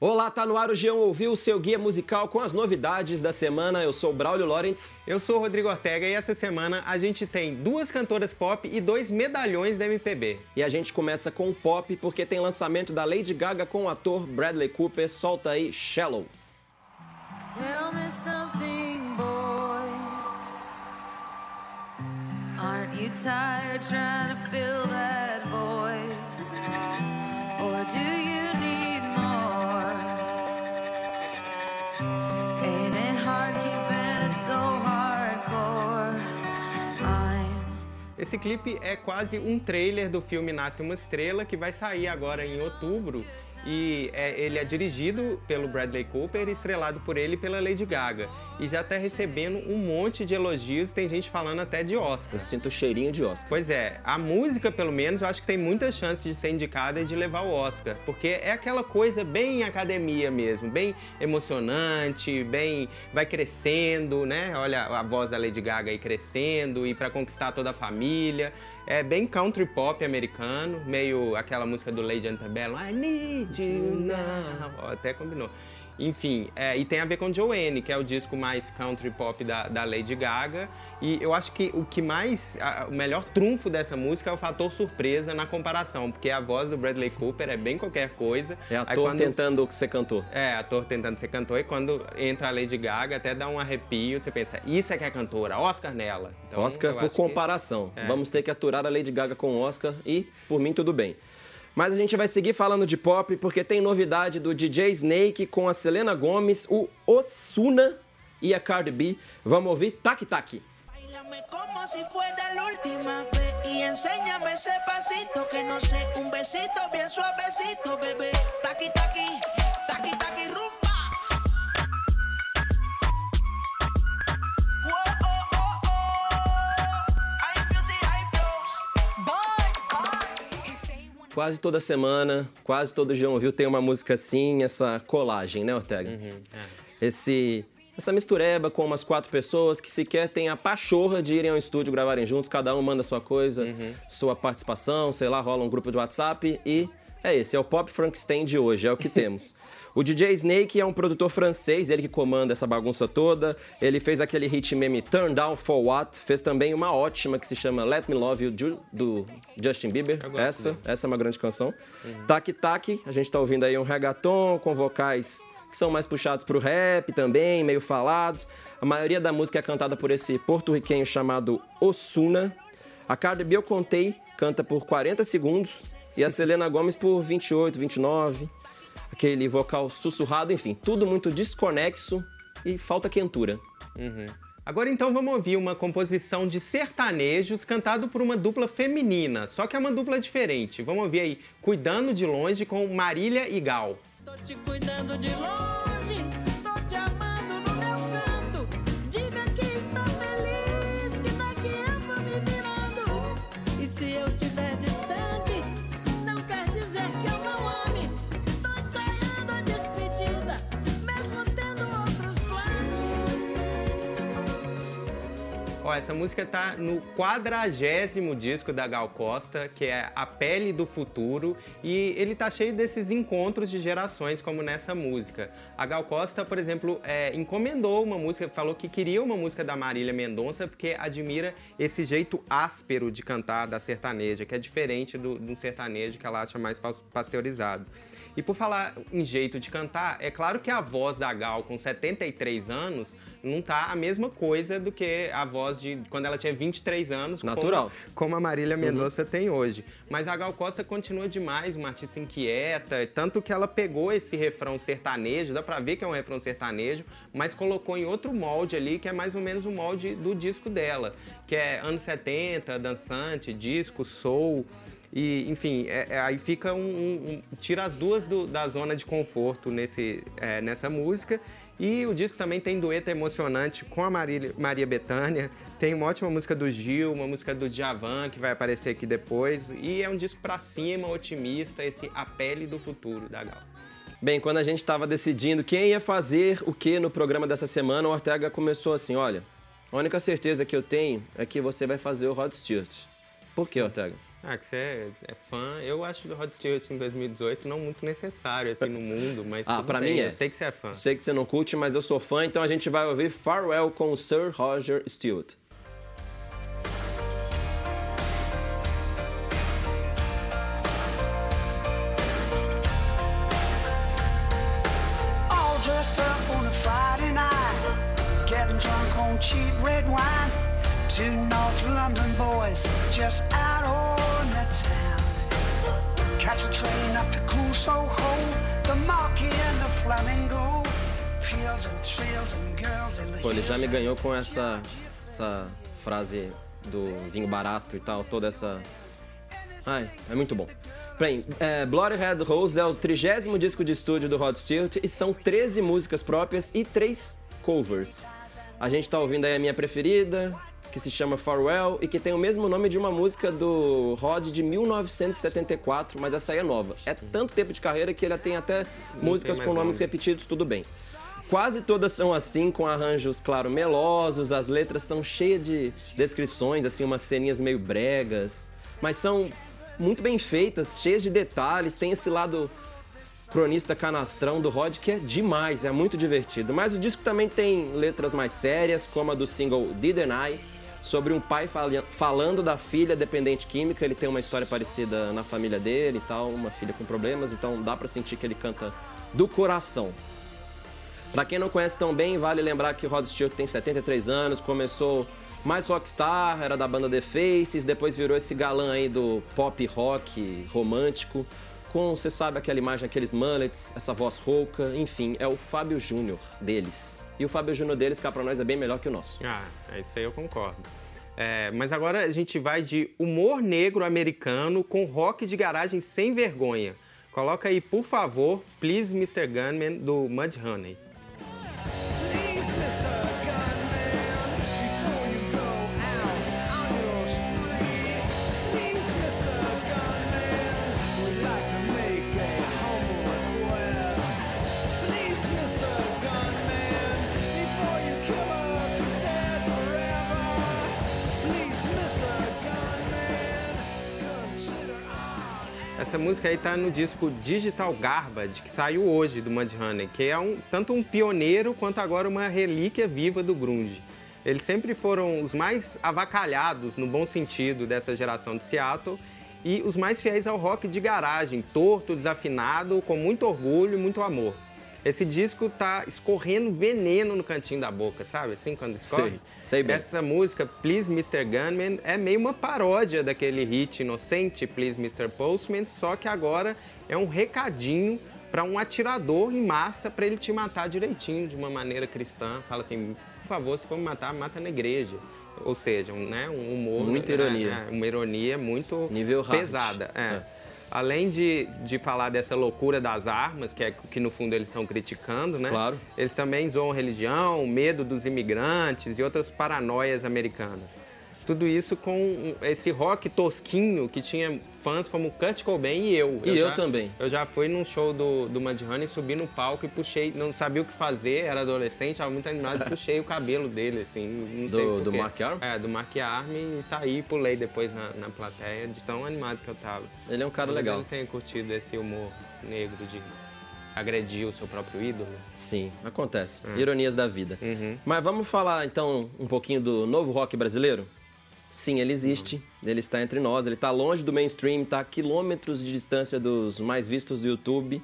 Olá, tá no ar o G1 Ouviu, seu guia musical com as novidades da semana. Eu sou o Braulio Lawrence. Eu sou o Rodrigo Ortega e essa semana a gente tem duas cantoras pop e dois medalhões da MPB. E a gente começa com o pop porque tem lançamento da Lady Gaga com o ator Bradley Cooper. Solta aí Shallow. Tell me something, boy. Aren't you tired trying to fill Esse clipe é quase um trailer do filme Nasce uma Estrela, que vai sair agora em outubro e é, ele é dirigido pelo Bradley Cooper e estrelado por ele pela Lady Gaga. E já está recebendo um monte de elogios, tem gente falando até de Oscar. Eu sinto o cheirinho de Oscar. Pois é, a música, pelo menos, eu acho que tem muitas chances de ser indicada e de levar o Oscar, porque é aquela coisa bem academia mesmo, bem emocionante, bem vai crescendo, né? Olha a voz da Lady Gaga aí crescendo e para conquistar toda a família. É bem country pop americano, meio aquela música do Lady Antebellum, I need you now. Até combinou. Enfim, é, e tem a ver com Joanne, que é o disco mais country pop da, da Lady Gaga. E eu acho que o que mais. A, o melhor trunfo dessa música é o fator surpresa na comparação, porque a voz do Bradley Cooper é bem qualquer coisa. É ator quando, tentando ser cantor. É, ator tentando ser cantor. E quando entra a Lady Gaga, até dá um arrepio. Você pensa, isso é que é cantora, Oscar nela. Então, Oscar por comparação. Que, é. Vamos ter que aturar a Lady Gaga com Oscar e, por mim, tudo bem. Mas a gente vai seguir falando de pop porque tem novidade do DJ Snake com a Selena Gomes, o Osuna e a Cardi B. Vamos ouvir Tac Tac. como si fuera la última vez y enséñame ese pasito que no sé, un besito bien suavecito, bebé. Taqui, taqui Quase toda semana, quase todo dia ouviu tem uma música assim, essa colagem, né, Ortega? Uhum, é. Esse essa mistureba com umas quatro pessoas que sequer têm a pachorra de irem ao estúdio gravarem juntos, cada um manda sua coisa, uhum. sua participação, sei lá, rola um grupo de WhatsApp e é esse, é o Pop Frankenstein de hoje, é o que temos. O DJ Snake é um produtor francês, ele que comanda essa bagunça toda. Ele fez aquele hit meme Turn Down For What, fez também uma ótima que se chama Let Me Love You, do Justin Bieber. Essa, essa é uma grande canção. Uhum. Tac Tac, a gente tá ouvindo aí um reggaeton com vocais que são mais puxados pro rap também, meio falados. A maioria da música é cantada por esse porto-riquenho chamado Osuna. A Cardi B eu contei, canta por 40 segundos. E a Selena Gomes por 28, 29 aquele vocal sussurrado, enfim, tudo muito desconexo e falta quentura. Uhum. Agora então vamos ouvir uma composição de sertanejos cantado por uma dupla feminina, só que é uma dupla diferente. Vamos ouvir aí Cuidando de Longe com Marília e Gal. Tô te cuidando de longe, Ó, essa música tá no quadragésimo disco da Gal Costa, que é A Pele do Futuro, e ele tá cheio desses encontros de gerações, como nessa música. A Gal Costa, por exemplo, é, encomendou uma música, falou que queria uma música da Marília Mendonça, porque admira esse jeito áspero de cantar da sertaneja, que é diferente do, do sertanejo que ela acha mais pasteurizado. E por falar em jeito de cantar, é claro que a voz da Gal com 73 anos não tá a mesma coisa do que a voz de quando ela tinha 23 anos. Natural. Como, como a Marília uhum. Mendonça uhum. tem hoje. Mas a Gal Costa continua demais, uma artista inquieta, tanto que ela pegou esse refrão sertanejo, dá pra ver que é um refrão sertanejo, mas colocou em outro molde ali, que é mais ou menos o molde do disco dela, que é anos 70, dançante, disco, soul. E, enfim, é, é, aí fica um, um, um, tira as duas do, da zona de conforto nesse, é, nessa música. E o disco também tem dueto emocionante com a Maria, Maria Bethânia. Tem uma ótima música do Gil, uma música do Djavan, que vai aparecer aqui depois. E é um disco pra cima, otimista, esse A Pele do Futuro da Gal. Bem, quando a gente estava decidindo quem ia fazer o que no programa dessa semana, o Ortega começou assim: olha, a única certeza que eu tenho é que você vai fazer o Rod Stewart. Por que, Ortega? Ah, que você é, é, fã. Eu acho do Rod Stewart em 2018 não muito necessário, assim, no mundo, mas Ah, pra bem. mim é. Eu sei que você é fã. Sei que você não curte, mas eu sou fã, então a gente vai ouvir Farewell com o Sir Roger Stewart. Two North London boys just out on the town. Catch a train up to cool Soho, the Marquis and the Flamingo. Fields and trails and girls in the Pô, ele já me ganhou com essa, essa frase do vinho barato e tal, toda essa. Ai, é muito bom. Bem, é, Bloody Red Rose é o trigésimo disco de estúdio do Rod Stewart e são 13 músicas próprias e 3 covers. A gente tá ouvindo aí a minha preferida, que se chama Farewell e que tem o mesmo nome de uma música do Rod de 1974, mas essa aí é nova. É tanto tempo de carreira que ele tem até Não músicas com nomes nome. repetidos, tudo bem. Quase todas são assim, com arranjos, claro, melosos, as letras são cheias de descrições, assim, umas ceninhas meio bregas, mas são muito bem feitas, cheias de detalhes, tem esse lado cronista canastrão do Rod, que é demais, é muito divertido. Mas o disco também tem letras mais sérias, como a do single Didn't I, sobre um pai falando da filha dependente química. Ele tem uma história parecida na família dele e tal, uma filha com problemas, então dá para sentir que ele canta do coração. Para quem não conhece tão bem, vale lembrar que Rod Stewart tem 73 anos, começou mais rockstar, era da banda The Faces, depois virou esse galã aí do pop rock romântico com, você sabe, aquela imagem, aqueles mullets, essa voz rouca, enfim, é o Fábio Júnior deles. E o Fábio Júnior deles, cá pra nós, é bem melhor que o nosso. Ah, é isso aí eu concordo. É, mas agora a gente vai de humor negro americano com rock de garagem sem vergonha. Coloca aí, por favor, Please Mr. Gunman, do Mudhoney. Essa música aí tá no disco Digital Garbage, que saiu hoje do Mudhoney, que é um, tanto um pioneiro quanto agora uma relíquia viva do grunge. Eles sempre foram os mais avacalhados, no bom sentido, dessa geração de Seattle e os mais fiéis ao rock de garagem, torto, desafinado, com muito orgulho e muito amor. Esse disco tá escorrendo veneno no cantinho da boca, sabe? Assim, quando escorre. Sei, sei bem. Essa música, Please Mr. Gunman, é meio uma paródia daquele hit inocente, Please Mr. Postman, só que agora é um recadinho para um atirador em massa para ele te matar direitinho, de uma maneira cristã. Fala assim, por favor, se for me matar, mata na igreja. Ou seja, um, né, um humor... Muita ironia. É, uma ironia muito Nível pesada. É. é além de, de falar dessa loucura das armas, que é que no fundo eles estão criticando, né? Claro. Eles também zoam religião, medo dos imigrantes e outras paranoias americanas. Tudo isso com esse rock tosquinho que tinha fãs como Kurt Cobain e eu. E eu, eu já, também. Eu já fui num show do, do Mudhoney, subi no palco e puxei, não sabia o que fazer, era adolescente, estava muito animado e puxei o cabelo dele, assim, não sei Do, do Mark Arm? É, do Mark Arm e saí e pulei depois na, na plateia, de tão animado que eu tava. Ele é um cara Talvez legal. ele tenha curtido esse humor negro de agredir o seu próprio ídolo. Sim, acontece. É. Ironias da vida. Uhum. Mas vamos falar então um pouquinho do novo rock brasileiro? Sim, ele existe, ele está entre nós, ele está longe do mainstream, está a quilômetros de distância dos mais vistos do YouTube.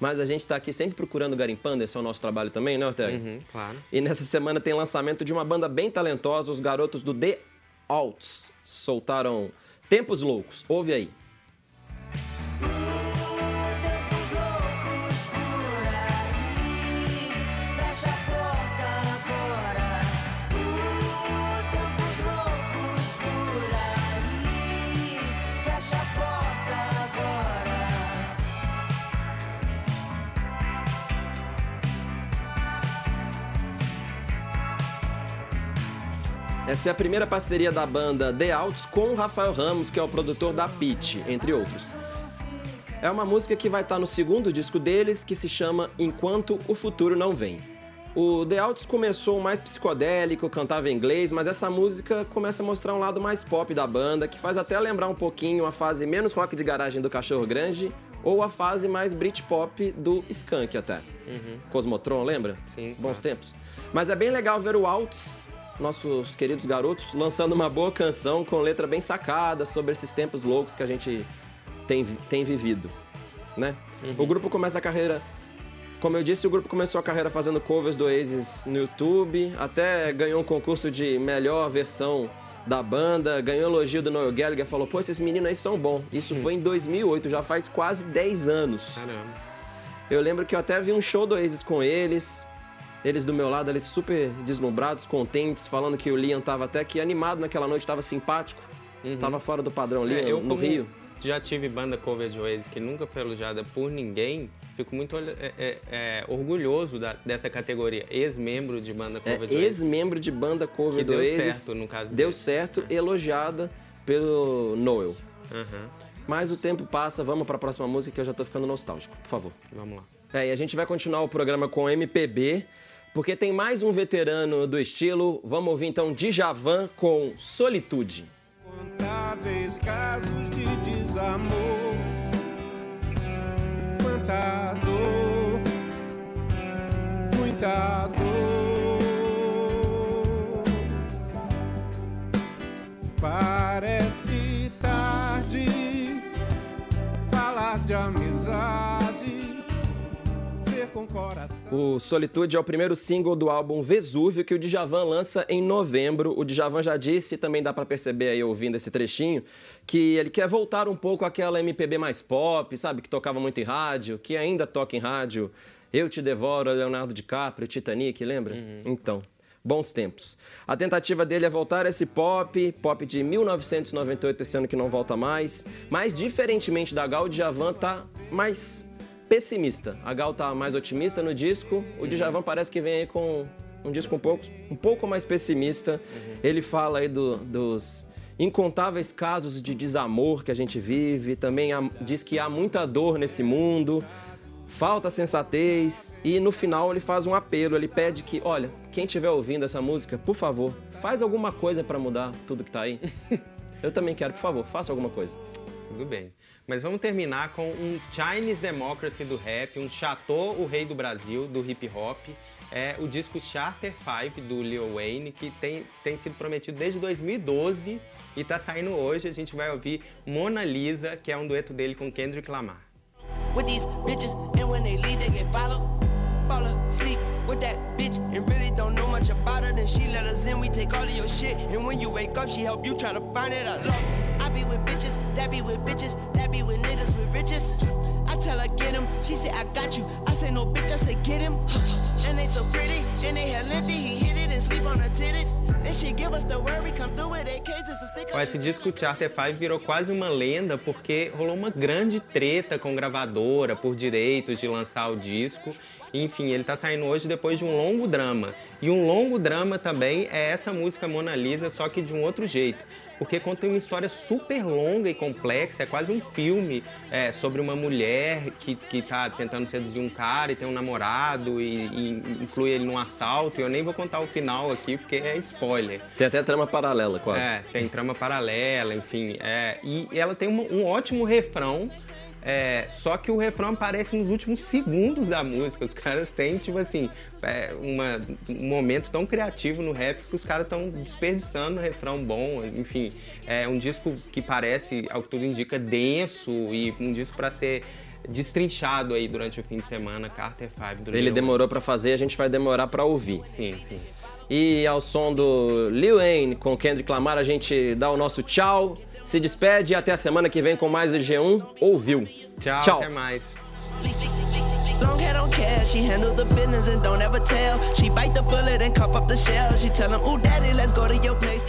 Mas a gente está aqui sempre procurando garimpando, esse é o nosso trabalho também, né, Ortega? Uhum, claro. E nessa semana tem lançamento de uma banda bem talentosa, os garotos do The Alts. Soltaram Tempos Loucos. Ouve aí. Essa é a primeira parceria da banda The Outs com o Rafael Ramos, que é o produtor da Pitch, entre outros. É uma música que vai estar no segundo disco deles, que se chama Enquanto o Futuro Não Vem. O The Outs começou mais psicodélico, cantava em inglês, mas essa música começa a mostrar um lado mais pop da banda, que faz até lembrar um pouquinho a fase menos rock de garagem do Cachorro Grande ou a fase mais Britpop do Skank até. Uhum. Cosmotron, lembra? Sim. Bons tempos. Mas é bem legal ver o Altos, nossos queridos garotos, lançando uma boa canção com letra bem sacada sobre esses tempos loucos que a gente tem, tem vivido, né? Uhum. O grupo começa a carreira como eu disse, o grupo começou a carreira fazendo covers do Oasis no YouTube, até ganhou um concurso de melhor versão da banda, ganhou elogio do Noel Gallagher, falou, pô, esses meninos aí são bons. Isso foi em 2008, já faz quase 10 anos. Caramba. Eu lembro que eu até vi um show do Oasis com eles, eles do meu lado, eles super deslumbrados, contentes, falando que o Liam tava até que animado naquela noite, tava simpático, uhum. tava fora do padrão ali é, no Rio. Já tive banda cover de Oasis que nunca foi elogiada por ninguém fico muito é, é, é, orgulhoso da, dessa categoria. Ex-membro de banda é, cover é, Ex-membro de banda cover que do deu Oasis, certo, no caso Deu dele. certo, é. elogiada pelo Noel. Uhum. Mas o tempo passa, vamos para a próxima música que eu já tô ficando nostálgico, por favor. Vamos lá. É, e a gente vai continuar o programa com MPB, porque tem mais um veterano do estilo. Vamos ouvir então Djavan com Solitude. Contáveis casos de desamor muita dor, muita dor. Parece tarde falar de amizade. O Solitude é o primeiro single do álbum Vesúvio que o Djavan lança em novembro. O Djavan já disse, também dá para perceber aí ouvindo esse trechinho, que ele quer voltar um pouco àquela MPB mais pop, sabe, que tocava muito em rádio, que ainda toca em rádio. Eu te devoro, Leonardo DiCaprio, Titanic, lembra? Uhum. Então, bons tempos. A tentativa dele é voltar a esse pop, pop de 1998, esse ano que não volta mais. Mas, diferentemente da Gal, o Djavan tá mais pessimista. A Gal tá mais otimista no disco, o Djavan parece que vem aí com um disco um pouco, um pouco mais pessimista. Uhum. Ele fala aí do, dos incontáveis casos de desamor que a gente vive, também há, diz que há muita dor nesse mundo, falta sensatez e no final ele faz um apelo, ele pede que, olha, quem estiver ouvindo essa música, por favor, faz alguma coisa para mudar tudo que tá aí. Eu também quero, por favor, faça alguma coisa. Tudo bem. Mas vamos terminar com um Chinese Democracy do rap, um Chateau, o rei do Brasil, do hip hop. É o disco Charter 5 do Lil Wayne, que tem, tem sido prometido desde 2012 e tá saindo hoje. A gente vai ouvir Mona Lisa, que é um dueto dele com Kendrick Lamar. With these bitches, and when they leave, they get followed. Fall asleep with that bitch and really don't know much about her. Then she let us in, we take all of your shit. And when you wake up, she help you try to find it. I love I be with bitches, that be with bitches, be with niggas with riches. I tell her get him, she say I got you. I say no bitch, I say get him. and they so pretty, and they had lengthy, he hit it and sleep on her titties. Then she give us the word, we come through with AKs, it's a stick Esse disco Charter 5 virou quase uma lenda porque rolou uma grande treta com gravadora por direitos de lançar o disco enfim, ele está saindo hoje depois de um longo drama. E um longo drama também é essa música Mona Lisa, só que de um outro jeito. Porque conta uma história super longa e complexa, é quase um filme é, sobre uma mulher que, que tá tentando seduzir um cara e tem um namorado e, e inclui ele num assalto. E eu nem vou contar o final aqui porque é spoiler. Tem até trama paralela, quase. É, tem trama paralela, enfim. É, e ela tem um, um ótimo refrão é, só que o refrão aparece nos últimos segundos da música. Os caras têm, tipo assim, é, uma, um momento tão criativo no rap que os caras estão desperdiçando um refrão bom. Enfim, é um disco que parece, ao que tudo indica, denso e um disco para ser destrinchado aí durante o fim de semana, Carter 5. Ele Lil demorou para fazer, a gente vai demorar para ouvir. Sim, sim. E ao som do Lil Wayne com Kendrick Lamar, a gente dá o nosso tchau se despede e até a semana que vem com mais do G1 Ouviu. Tchau, Tchau. até mais. Long hair don't care, she handle the business and don't ever tell. She bite the bullet and up the shell. She tell him, ooh daddy, let's go to your place.